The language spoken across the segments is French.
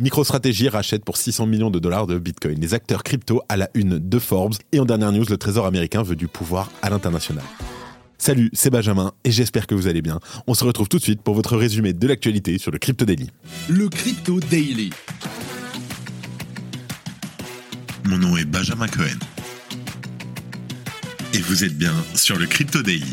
MicroStrategy rachète pour 600 millions de dollars de Bitcoin. Les acteurs crypto à la une de Forbes. Et en dernière news, le Trésor américain veut du pouvoir à l'international. Salut, c'est Benjamin et j'espère que vous allez bien. On se retrouve tout de suite pour votre résumé de l'actualité sur le Crypto Daily. Le Crypto Daily. Mon nom est Benjamin Cohen. Et vous êtes bien sur le Crypto Daily.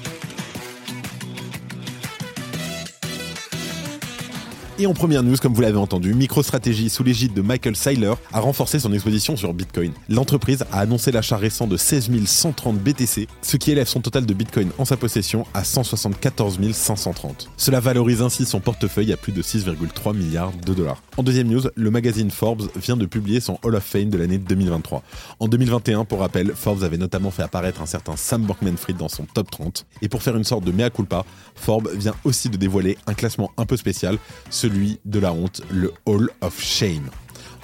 Et en première news, comme vous l'avez entendu, MicroStrategy, sous l'égide de Michael Seiler, a renforcé son exposition sur Bitcoin. L'entreprise a annoncé l'achat récent de 16 130 BTC, ce qui élève son total de Bitcoin en sa possession à 174 530. Cela valorise ainsi son portefeuille à plus de 6,3 milliards de dollars. En deuxième news, le magazine Forbes vient de publier son Hall of Fame de l'année 2023. En 2021, pour rappel, Forbes avait notamment fait apparaître un certain Sam Bankman-Fried dans son top 30. Et pour faire une sorte de mea culpa, Forbes vient aussi de dévoiler un classement un peu spécial, celui de la honte, le Hall of Shame.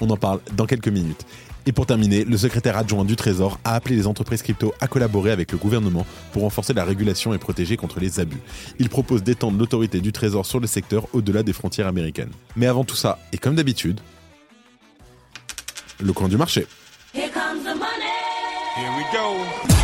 On en parle dans quelques minutes. Et pour terminer, le secrétaire adjoint du Trésor a appelé les entreprises crypto à collaborer avec le gouvernement pour renforcer la régulation et protéger contre les abus. Il propose d'étendre l'autorité du Trésor sur le secteur au-delà des frontières américaines. Mais avant tout ça, et comme d'habitude, le coin du marché. Here comes the money. Here we go.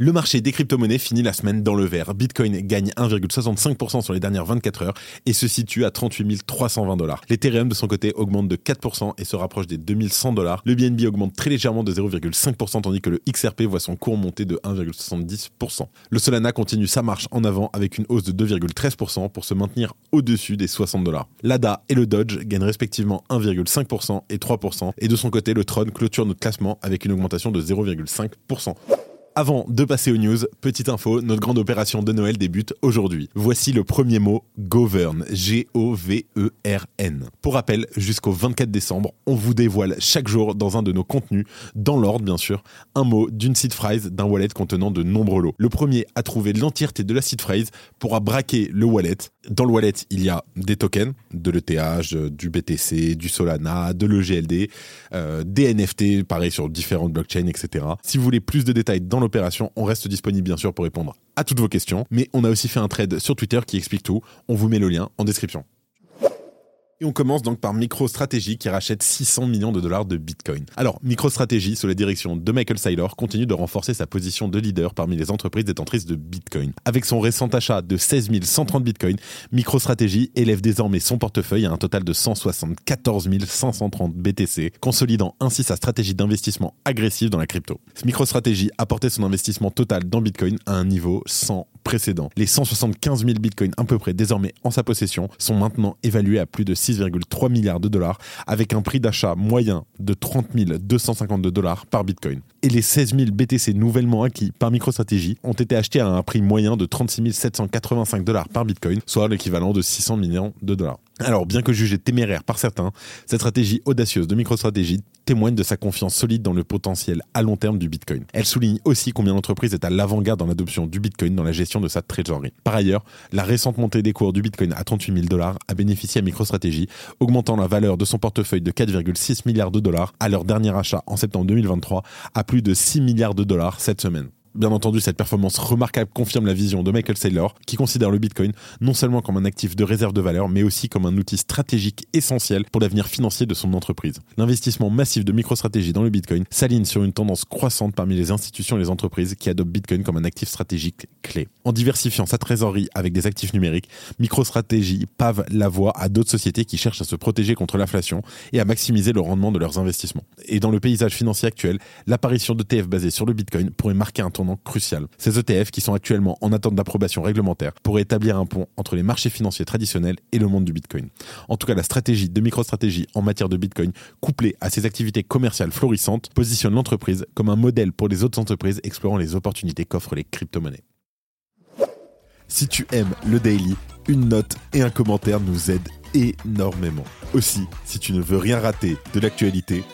Le marché des crypto-monnaies finit la semaine dans le vert. Bitcoin gagne 1,65% sur les dernières 24 heures et se situe à 38 320 dollars. L'Ethereum de son côté augmente de 4% et se rapproche des 2100 dollars. Le BNB augmente très légèrement de 0,5% tandis que le XRP voit son cours monter de 1,70%. Le Solana continue sa marche en avant avec une hausse de 2,13% pour se maintenir au-dessus des 60 dollars. L'ADA et le Dodge gagnent respectivement 1,5% et 3% et de son côté le Tron clôture notre classement avec une augmentation de 0,5%. Avant de passer aux news, petite info, notre grande opération de Noël débute aujourd'hui. Voici le premier mot, Govern, G-O-V-E-R-N. Pour rappel, jusqu'au 24 décembre, on vous dévoile chaque jour dans un de nos contenus, dans l'ordre bien sûr, un mot d'une seed phrase d'un wallet contenant de nombreux lots. Le premier à trouver l'entièreté de la seed phrase pourra braquer le wallet. Dans le wallet, il y a des tokens, de l'ETH, du BTC, du Solana, de l'EGLD, euh, des NFT, pareil sur différentes blockchains, etc. Si vous voulez plus de détails dans le On reste disponible bien sûr pour répondre à toutes vos questions, mais on a aussi fait un trade sur Twitter qui explique tout. On vous met le lien en description. Et on commence donc par MicroStrategy qui rachète 600 millions de dollars de Bitcoin. Alors, MicroStrategy, sous la direction de Michael Saylor, continue de renforcer sa position de leader parmi les entreprises détentrices de Bitcoin. Avec son récent achat de 16 130 Bitcoin, MicroStrategy élève désormais son portefeuille à un total de 174 530 BTC, consolidant ainsi sa stratégie d'investissement agressive dans la crypto. MicroStrategy a porté son investissement total dans Bitcoin à un niveau sans précédent. Les 175 000 Bitcoins à peu près désormais en sa possession sont maintenant évalués à plus de 6,3 milliards de dollars avec un prix d'achat moyen de 30 252 dollars par Bitcoin. Et les 16 000 BTC nouvellement acquis par MicroStrategy ont été achetés à un prix moyen de 36 785 dollars par Bitcoin, soit l'équivalent de 600 millions de dollars. Alors, bien que jugée téméraire par certains, cette stratégie audacieuse de MicroStrategy témoigne de sa confiance solide dans le potentiel à long terme du Bitcoin. Elle souligne aussi combien l'entreprise est à l'avant-garde dans l'adoption du Bitcoin dans la gestion de sa treasury. Par ailleurs, la récente montée des cours du Bitcoin à 38 000 dollars a bénéficié à MicroStrategy, augmentant la valeur de son portefeuille de 4,6 milliards de dollars à leur dernier achat en septembre 2023 à plus de 6 milliards de dollars cette semaine. Bien entendu, cette performance remarquable confirme la vision de Michael Saylor, qui considère le Bitcoin non seulement comme un actif de réserve de valeur, mais aussi comme un outil stratégique essentiel pour l'avenir financier de son entreprise. L'investissement massif de MicroStratégie dans le Bitcoin s'aligne sur une tendance croissante parmi les institutions et les entreprises qui adoptent Bitcoin comme un actif stratégique clé. En diversifiant sa trésorerie avec des actifs numériques, MicroStratégie pave la voie à d'autres sociétés qui cherchent à se protéger contre l'inflation et à maximiser le rendement de leurs investissements. Et dans le paysage financier actuel, l'apparition d'ETF basés sur le Bitcoin pourrait marquer un tournant crucial. Ces ETF, qui sont actuellement en attente d'approbation réglementaire, pourraient établir un pont entre les marchés financiers traditionnels et le monde du Bitcoin. En tout cas, la stratégie de MicroStratégie en matière de Bitcoin, couplée à ses activités commerciales florissantes, positionne l'entreprise comme un modèle pour les autres entreprises explorant les opportunités qu'offrent les crypto-monnaies. Si tu aimes le daily, une note et un commentaire nous aident énormément. Aussi, si tu ne veux rien rater de l'actualité,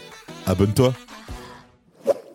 abonne-toi.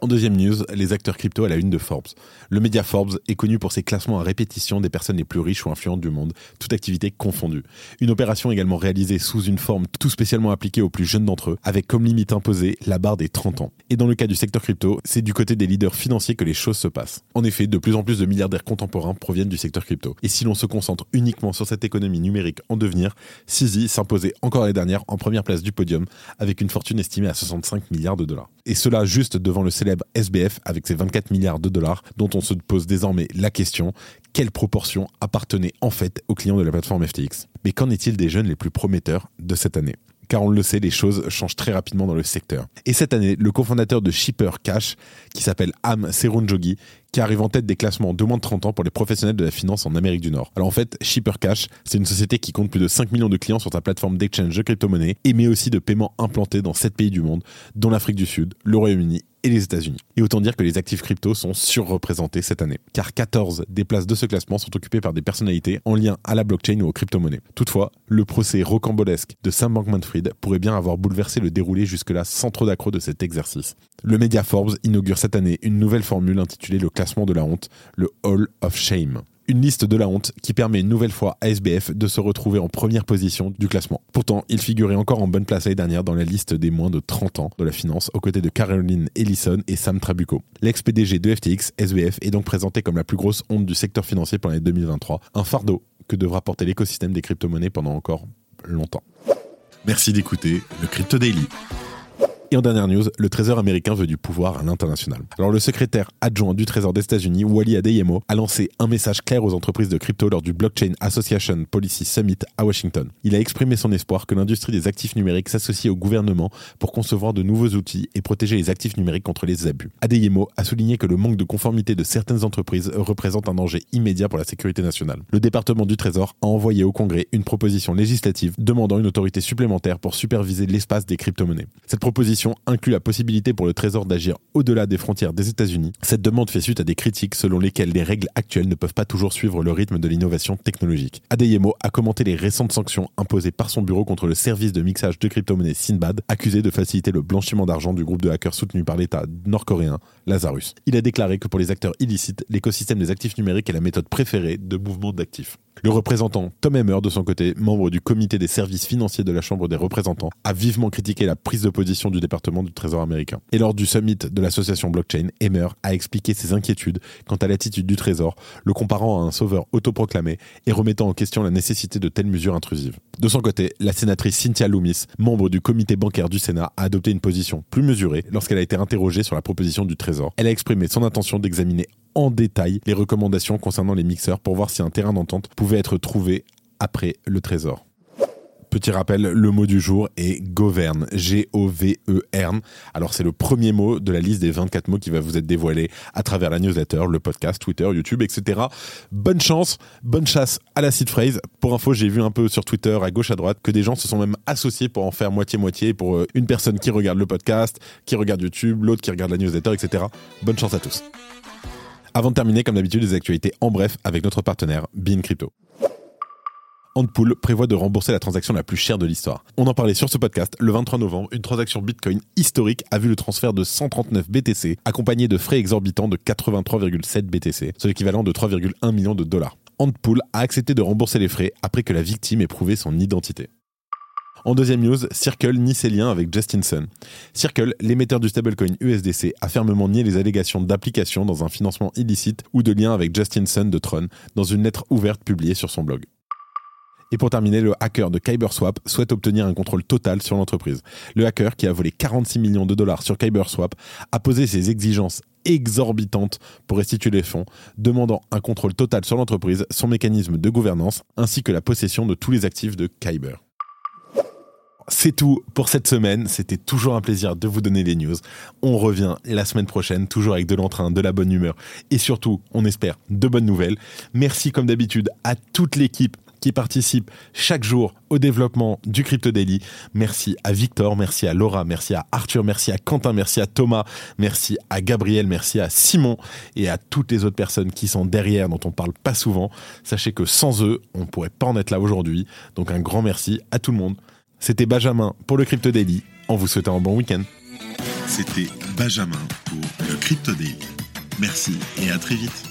En deuxième news, les acteurs crypto à la une de Forbes. Le média Forbes est connu pour ses classements à répétition des personnes les plus riches ou influentes du monde, toute activité confondue. Une opération également réalisée sous une forme tout spécialement appliquée aux plus jeunes d'entre eux, avec comme limite imposée la barre des 30 ans. Et dans le cas du secteur crypto, c'est du côté des leaders financiers que les choses se passent. En effet, de plus en plus de milliardaires contemporains proviennent du secteur crypto. Et si l'on se concentre uniquement sur cette économie numérique en devenir, CZ s'imposait encore l'année dernière en première place du podium, avec une fortune estimée à 65 milliards de dollars. Et cela juste devant le célèbre SBF avec ses 24 milliards de dollars, dont on se pose désormais la question quelle proportion appartenait en fait aux clients de la plateforme FTX Mais qu'en est-il des jeunes les plus prometteurs de cette année? Car on le sait, les choses changent très rapidement dans le secteur. Et cette année, le cofondateur de Shipper Cash, qui s'appelle Am Serunjogi, qui arrive en tête des classements de moins de 30 ans pour les professionnels de la finance en Amérique du Nord. Alors en fait, Shipper Cash, c'est une société qui compte plus de 5 millions de clients sur sa plateforme d'exchange de crypto-monnaies et met aussi de paiements implantés dans 7 pays du monde, dont l'Afrique du Sud, le Royaume-Uni et les États-Unis. Et autant dire que les actifs crypto sont surreprésentés cette année, car 14 des places de ce classement sont occupées par des personnalités en lien à la blockchain ou aux crypto-monnaies. Toutefois, le procès rocambolesque de Sam Bankman-Fried pourrait bien avoir bouleversé le déroulé jusque-là sans trop d'accro de cet exercice. Le média Forbes inaugure cette année une nouvelle formule intitulée le classement de la honte, le Hall of Shame une liste de la honte qui permet une nouvelle fois à SBF de se retrouver en première position du classement. Pourtant, il figurait encore en bonne place l'année dernière dans la liste des moins de 30 ans de la finance aux côtés de Caroline Ellison et Sam Trabucco. L'ex-PDG de FTX, SBF, est donc présenté comme la plus grosse honte du secteur financier pour l'année 2023, un fardeau que devra porter l'écosystème des crypto-monnaies pendant encore longtemps. Merci d'écouter le Crypto Daily. Et en dernière news, le Trésor américain veut du pouvoir à l'international. Alors le secrétaire adjoint du Trésor des États-Unis, Wally Adeyemo, a lancé un message clair aux entreprises de crypto lors du Blockchain Association Policy Summit à Washington. Il a exprimé son espoir que l'industrie des actifs numériques s'associe au gouvernement pour concevoir de nouveaux outils et protéger les actifs numériques contre les abus. Adeyemo a souligné que le manque de conformité de certaines entreprises représente un danger immédiat pour la sécurité nationale. Le département du Trésor a envoyé au Congrès une proposition législative demandant une autorité supplémentaire pour superviser l'espace des crypto-monnaies. Cette proposition inclut la possibilité pour le Trésor d'agir au-delà des frontières des États-Unis. Cette demande fait suite à des critiques selon lesquelles les règles actuelles ne peuvent pas toujours suivre le rythme de l'innovation technologique. Adeyemo a commenté les récentes sanctions imposées par son bureau contre le service de mixage de crypto-monnaies Sinbad, accusé de faciliter le blanchiment d'argent du groupe de hackers soutenu par l'État nord-coréen, Lazarus. Il a déclaré que pour les acteurs illicites, l'écosystème des actifs numériques est la méthode préférée de mouvement d'actifs. Le représentant Tom Emmer, de son côté, membre du comité des services financiers de la Chambre des représentants, a vivement critiqué la prise de position du département du Trésor américain. Et lors du summit de l'association blockchain, Emmer a expliqué ses inquiétudes quant à l'attitude du Trésor, le comparant à un sauveur autoproclamé et remettant en question la nécessité de telles mesures intrusives. De son côté, la sénatrice Cynthia Loomis, membre du comité bancaire du Sénat, a adopté une position plus mesurée lorsqu'elle a été interrogée sur la proposition du Trésor. Elle a exprimé son intention d'examiner en détail les recommandations concernant les mixeurs pour voir si un terrain d'entente pouvait être trouvé après le trésor. Petit rappel, le mot du jour est govern, G-O-V-E-R. Alors c'est le premier mot de la liste des 24 mots qui va vous être dévoilé à travers la newsletter, le podcast, Twitter, YouTube, etc. Bonne chance, bonne chasse à la seed phrase. Pour info, j'ai vu un peu sur Twitter, à gauche, à droite, que des gens se sont même associés pour en faire moitié-moitié, pour euh, une personne qui regarde le podcast, qui regarde YouTube, l'autre qui regarde la newsletter, etc. Bonne chance à tous. Avant de terminer, comme d'habitude, les actualités en bref avec notre partenaire Bean Crypto. Antpool prévoit de rembourser la transaction la plus chère de l'histoire. On en parlait sur ce podcast le 23 novembre, une transaction Bitcoin historique a vu le transfert de 139 BTC accompagné de frais exorbitants de 83,7 BTC, soit l'équivalent de 3,1 millions de dollars. Antpool a accepté de rembourser les frais après que la victime ait prouvé son identité. En deuxième news, Circle nie ses liens avec Justin Sun. Circle, l'émetteur du stablecoin USDC, a fermement nié les allégations d'application dans un financement illicite ou de lien avec Justin Sun de Tron dans une lettre ouverte publiée sur son blog. Et pour terminer, le hacker de KyberSwap souhaite obtenir un contrôle total sur l'entreprise. Le hacker, qui a volé 46 millions de dollars sur KyberSwap, a posé ses exigences exorbitantes pour restituer les fonds, demandant un contrôle total sur l'entreprise, son mécanisme de gouvernance, ainsi que la possession de tous les actifs de Kyber. C'est tout pour cette semaine. C'était toujours un plaisir de vous donner les news. On revient la semaine prochaine, toujours avec de l'entrain, de la bonne humeur et surtout, on espère, de bonnes nouvelles. Merci comme d'habitude à toute l'équipe qui participe chaque jour au développement du Crypto Daily. Merci à Victor, merci à Laura, merci à Arthur, merci à Quentin, merci à Thomas, merci à Gabriel, merci à Simon et à toutes les autres personnes qui sont derrière, dont on parle pas souvent. Sachez que sans eux, on pourrait pas en être là aujourd'hui. Donc un grand merci à tout le monde. C'était Benjamin pour le Crypto Daily, en vous souhaitant un bon week-end. C'était Benjamin pour le Crypto Daily. Merci et à très vite.